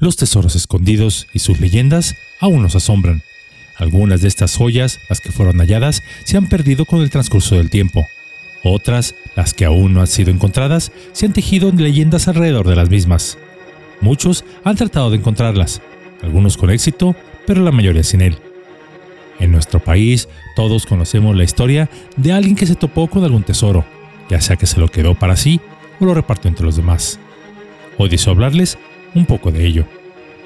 Los tesoros escondidos y sus leyendas aún nos asombran. Algunas de estas joyas, las que fueron halladas, se han perdido con el transcurso del tiempo. Otras, las que aún no han sido encontradas, se han tejido leyendas alrededor de las mismas. Muchos han tratado de encontrarlas, algunos con éxito, pero la mayoría sin él. En nuestro país, todos conocemos la historia de alguien que se topó con algún tesoro, ya sea que se lo quedó para sí o lo repartió entre los demás. Hoy deseo hablarles un poco de ello.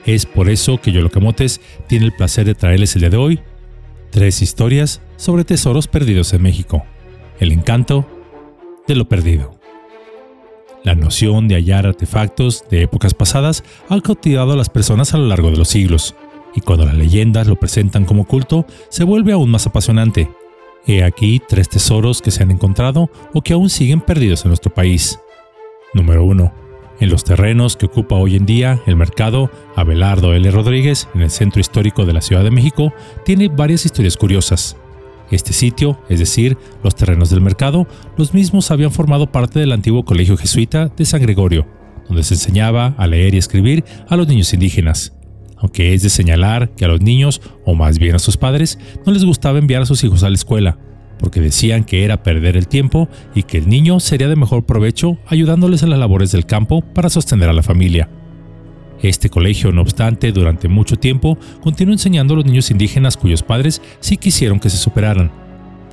Es por eso que Yolocamotes tiene el placer de traerles el día de hoy tres historias sobre tesoros perdidos en México. El encanto de lo perdido. La noción de hallar artefactos de épocas pasadas ha cautivado a las personas a lo largo de los siglos, y cuando las leyendas lo presentan como culto, se vuelve aún más apasionante. He aquí tres tesoros que se han encontrado o que aún siguen perdidos en nuestro país. Número 1. En los terrenos que ocupa hoy en día el mercado Abelardo L. Rodríguez, en el centro histórico de la Ciudad de México, tiene varias historias curiosas. Este sitio, es decir, los terrenos del mercado, los mismos habían formado parte del antiguo colegio jesuita de San Gregorio, donde se enseñaba a leer y escribir a los niños indígenas. Aunque es de señalar que a los niños, o más bien a sus padres, no les gustaba enviar a sus hijos a la escuela, porque decían que era perder el tiempo y que el niño sería de mejor provecho ayudándoles en las labores del campo para sostener a la familia. Este colegio, no obstante, durante mucho tiempo continuó enseñando a los niños indígenas cuyos padres sí quisieron que se superaran.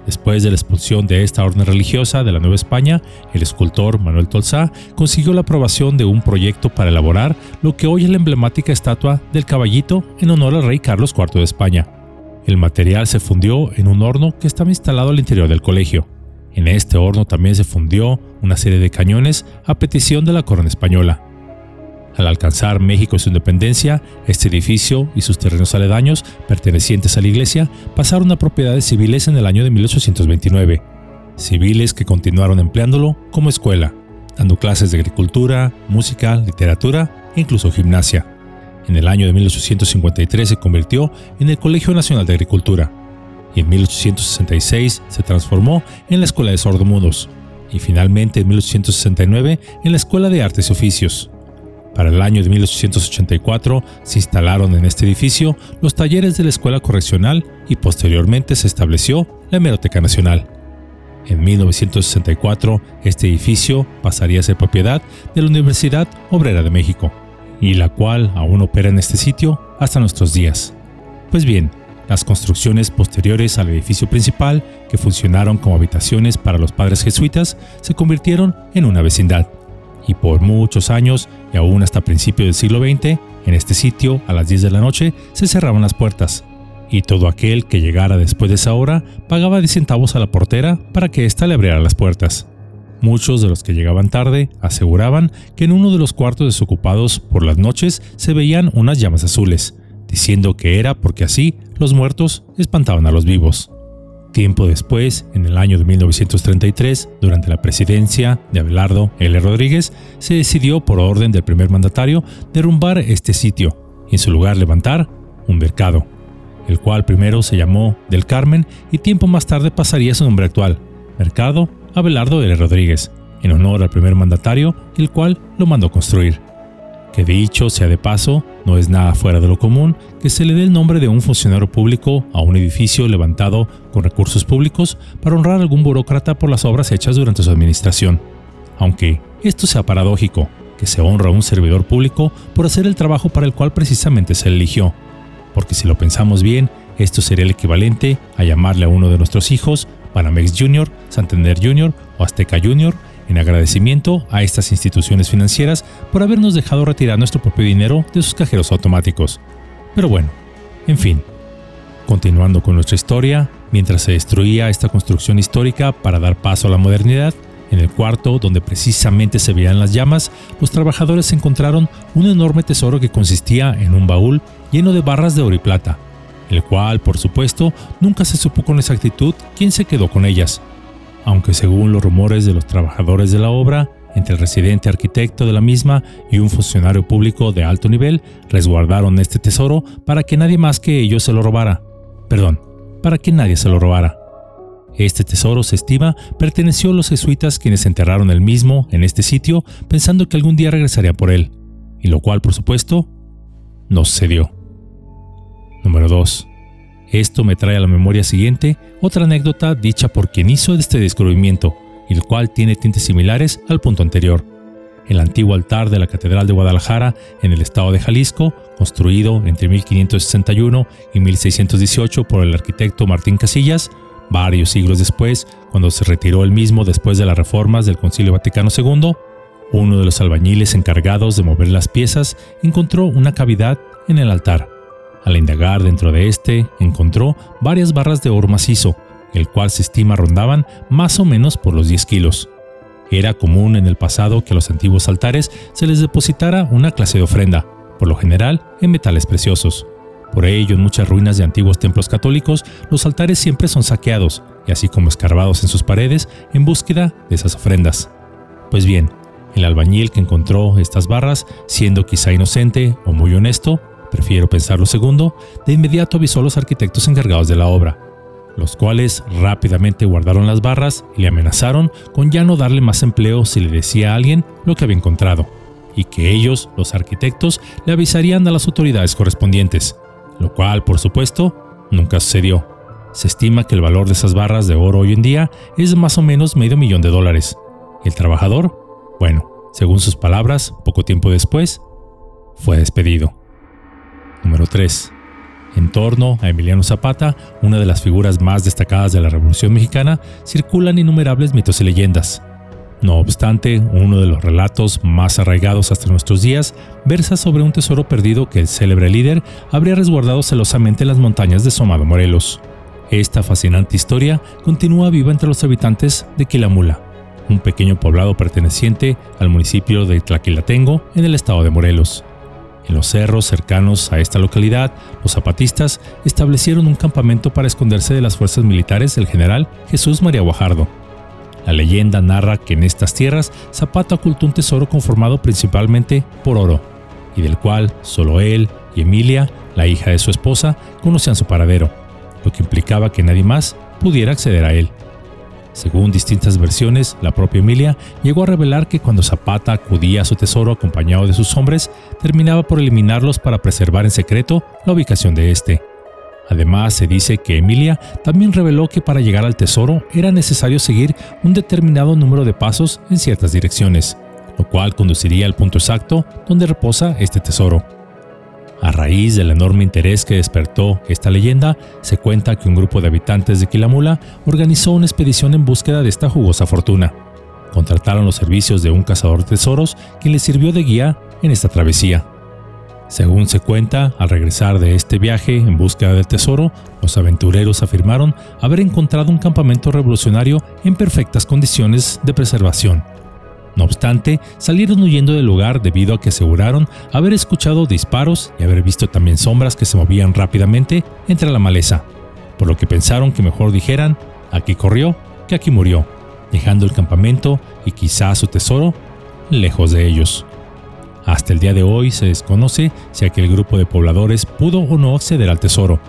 Después de la expulsión de esta orden religiosa de la Nueva España, el escultor Manuel Tolsá consiguió la aprobación de un proyecto para elaborar lo que hoy es la emblemática estatua del caballito en honor al rey Carlos IV de España. El material se fundió en un horno que estaba instalado al interior del colegio. En este horno también se fundió una serie de cañones a petición de la corona española. Al alcanzar México su independencia, este edificio y sus terrenos aledaños, pertenecientes a la iglesia, pasaron a propiedades civiles en el año de 1829. Civiles que continuaron empleándolo como escuela, dando clases de agricultura, música, literatura e incluso gimnasia. En el año de 1853 se convirtió en el Colegio Nacional de Agricultura y en 1866 se transformó en la Escuela de Sordomudos y finalmente en 1869 en la Escuela de Artes y Oficios. Para el año de 1884 se instalaron en este edificio los talleres de la Escuela Correccional y posteriormente se estableció la Hemeroteca Nacional. En 1964, este edificio pasaría a ser propiedad de la Universidad Obrera de México y la cual aún opera en este sitio hasta nuestros días. Pues bien, las construcciones posteriores al edificio principal, que funcionaron como habitaciones para los padres jesuitas, se convirtieron en una vecindad. Y por muchos años, y aún hasta principios del siglo XX, en este sitio, a las 10 de la noche, se cerraban las puertas. Y todo aquel que llegara después de esa hora pagaba 10 centavos a la portera para que ésta le abriera las puertas. Muchos de los que llegaban tarde aseguraban que en uno de los cuartos desocupados por las noches se veían unas llamas azules, diciendo que era porque así los muertos espantaban a los vivos. Tiempo después, en el año de 1933, durante la presidencia de Abelardo L. Rodríguez, se decidió por orden del primer mandatario derrumbar este sitio y en su lugar levantar un mercado, el cual primero se llamó Del Carmen y tiempo más tarde pasaría su nombre actual, Mercado Abelardo L. Rodríguez, en honor al primer mandatario, el cual lo mandó construir. Que dicho sea de paso, no es nada fuera de lo común que se le dé el nombre de un funcionario público a un edificio levantado con recursos públicos para honrar a algún burócrata por las obras hechas durante su administración. Aunque esto sea paradójico, que se honra a un servidor público por hacer el trabajo para el cual precisamente se eligió. Porque si lo pensamos bien, esto sería el equivalente a llamarle a uno de nuestros hijos Panamex Junior, Santander Junior o Azteca Junior, en agradecimiento a estas instituciones financieras por habernos dejado retirar nuestro propio dinero de sus cajeros automáticos. Pero bueno, en fin. Continuando con nuestra historia, mientras se destruía esta construcción histórica para dar paso a la modernidad, en el cuarto donde precisamente se veían las llamas, los trabajadores encontraron un enorme tesoro que consistía en un baúl lleno de barras de oro y plata, el cual, por supuesto, nunca se supo con exactitud quién se quedó con ellas, aunque según los rumores de los trabajadores de la obra, entre el residente arquitecto de la misma y un funcionario público de alto nivel, resguardaron este tesoro para que nadie más que ellos se lo robara. Perdón, para que nadie se lo robara. Este tesoro, se estima, perteneció a los jesuitas quienes enterraron el mismo en este sitio pensando que algún día regresaría por él, y lo cual, por supuesto, no sucedió. Número 2. Esto me trae a la memoria siguiente otra anécdota dicha por quien hizo este descubrimiento, el cual tiene tintes similares al punto anterior. El antiguo altar de la Catedral de Guadalajara, en el estado de Jalisco, construido entre 1561 y 1618 por el arquitecto Martín Casillas, varios siglos después, cuando se retiró el mismo después de las reformas del Concilio Vaticano II, uno de los albañiles encargados de mover las piezas encontró una cavidad en el altar al indagar dentro de este, encontró varias barras de oro macizo, el cual se estima rondaban más o menos por los 10 kilos. Era común en el pasado que a los antiguos altares se les depositara una clase de ofrenda, por lo general en metales preciosos. Por ello, en muchas ruinas de antiguos templos católicos, los altares siempre son saqueados, y así como escarbados en sus paredes, en búsqueda de esas ofrendas. Pues bien, el albañil que encontró estas barras, siendo quizá inocente o muy honesto, prefiero pensar lo segundo, de inmediato avisó a los arquitectos encargados de la obra, los cuales rápidamente guardaron las barras y le amenazaron con ya no darle más empleo si le decía a alguien lo que había encontrado, y que ellos, los arquitectos, le avisarían a las autoridades correspondientes, lo cual, por supuesto, nunca sucedió. Se estima que el valor de esas barras de oro hoy en día es más o menos medio millón de dólares. ¿Y el trabajador? Bueno, según sus palabras, poco tiempo después, fue despedido. Número 3. En torno a Emiliano Zapata, una de las figuras más destacadas de la Revolución Mexicana, circulan innumerables mitos y leyendas. No obstante, uno de los relatos más arraigados hasta nuestros días versa sobre un tesoro perdido que el célebre líder habría resguardado celosamente en las montañas de Somado, Morelos. Esta fascinante historia continúa viva entre los habitantes de Quilamula, un pequeño poblado perteneciente al municipio de Tlaquilatengo en el estado de Morelos. En los cerros cercanos a esta localidad, los zapatistas establecieron un campamento para esconderse de las fuerzas militares del general Jesús María Guajardo. La leyenda narra que en estas tierras Zapata ocultó un tesoro conformado principalmente por oro, y del cual solo él y Emilia, la hija de su esposa, conocían su paradero, lo que implicaba que nadie más pudiera acceder a él. Según distintas versiones, la propia Emilia llegó a revelar que cuando Zapata acudía a su tesoro acompañado de sus hombres, terminaba por eliminarlos para preservar en secreto la ubicación de este. Además, se dice que Emilia también reveló que para llegar al tesoro era necesario seguir un determinado número de pasos en ciertas direcciones, lo cual conduciría al punto exacto donde reposa este tesoro. A raíz del enorme interés que despertó esta leyenda, se cuenta que un grupo de habitantes de Quilamula organizó una expedición en búsqueda de esta jugosa fortuna. Contrataron los servicios de un cazador de tesoros quien les sirvió de guía en esta travesía. Según se cuenta, al regresar de este viaje en búsqueda del tesoro, los aventureros afirmaron haber encontrado un campamento revolucionario en perfectas condiciones de preservación, no obstante, salieron huyendo del lugar debido a que aseguraron haber escuchado disparos y haber visto también sombras que se movían rápidamente entre la maleza, por lo que pensaron que mejor dijeran, aquí corrió que aquí murió, dejando el campamento y quizá su tesoro lejos de ellos. Hasta el día de hoy se desconoce si aquel grupo de pobladores pudo o no acceder al tesoro.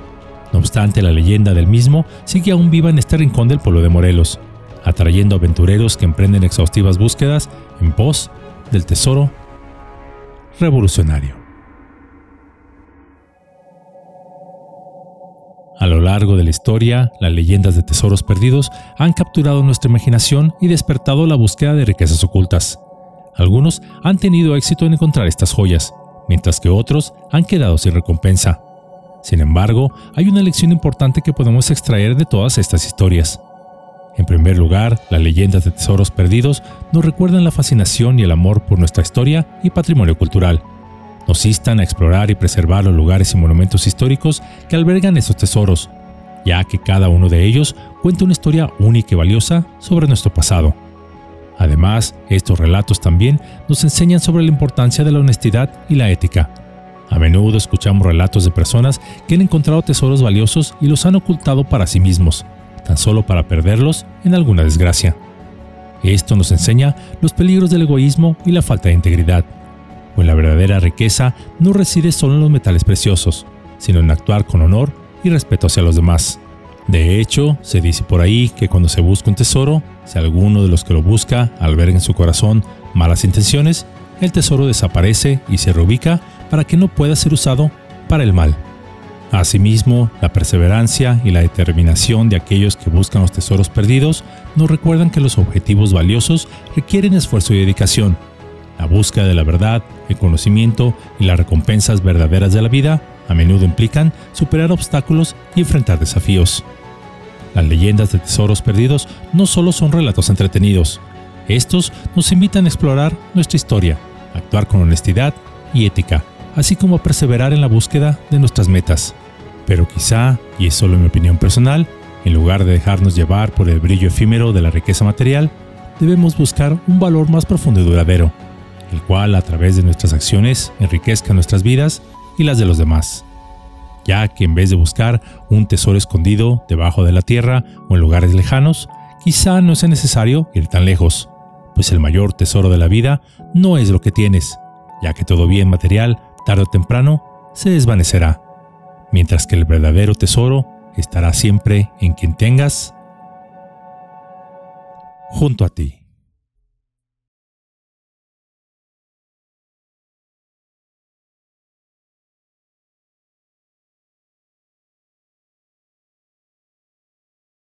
No obstante, la leyenda del mismo sigue aún viva en este rincón del pueblo de Morelos, atrayendo aventureros que emprenden exhaustivas búsquedas en pos del tesoro revolucionario. A lo largo de la historia, las leyendas de tesoros perdidos han capturado nuestra imaginación y despertado la búsqueda de riquezas ocultas. Algunos han tenido éxito en encontrar estas joyas, mientras que otros han quedado sin recompensa. Sin embargo, hay una lección importante que podemos extraer de todas estas historias. En primer lugar, las leyendas de tesoros perdidos nos recuerdan la fascinación y el amor por nuestra historia y patrimonio cultural. Nos instan a explorar y preservar los lugares y monumentos históricos que albergan esos tesoros, ya que cada uno de ellos cuenta una historia única y valiosa sobre nuestro pasado. Además, estos relatos también nos enseñan sobre la importancia de la honestidad y la ética. A menudo escuchamos relatos de personas que han encontrado tesoros valiosos y los han ocultado para sí mismos, tan solo para perderlos en alguna desgracia. Esto nos enseña los peligros del egoísmo y la falta de integridad, pues la verdadera riqueza no reside solo en los metales preciosos, sino en actuar con honor y respeto hacia los demás. De hecho, se dice por ahí que cuando se busca un tesoro, si alguno de los que lo busca alberga en su corazón malas intenciones, el tesoro desaparece y se reubica para que no pueda ser usado para el mal. Asimismo, la perseverancia y la determinación de aquellos que buscan los tesoros perdidos nos recuerdan que los objetivos valiosos requieren esfuerzo y dedicación. La búsqueda de la verdad, el conocimiento y las recompensas verdaderas de la vida a menudo implican superar obstáculos y enfrentar desafíos. Las leyendas de tesoros perdidos no solo son relatos entretenidos, estos nos invitan a explorar nuestra historia, actuar con honestidad y ética, así como perseverar en la búsqueda de nuestras metas. Pero quizá, y es solo mi opinión personal, en lugar de dejarnos llevar por el brillo efímero de la riqueza material, debemos buscar un valor más profundo y duradero, el cual a través de nuestras acciones enriquezca nuestras vidas y las de los demás. Ya que en vez de buscar un tesoro escondido debajo de la tierra o en lugares lejanos, quizá no sea necesario ir tan lejos, pues el mayor tesoro de la vida no es lo que tienes, ya que todo bien material, tarde o temprano, se desvanecerá, mientras que el verdadero tesoro estará siempre en quien tengas junto a ti.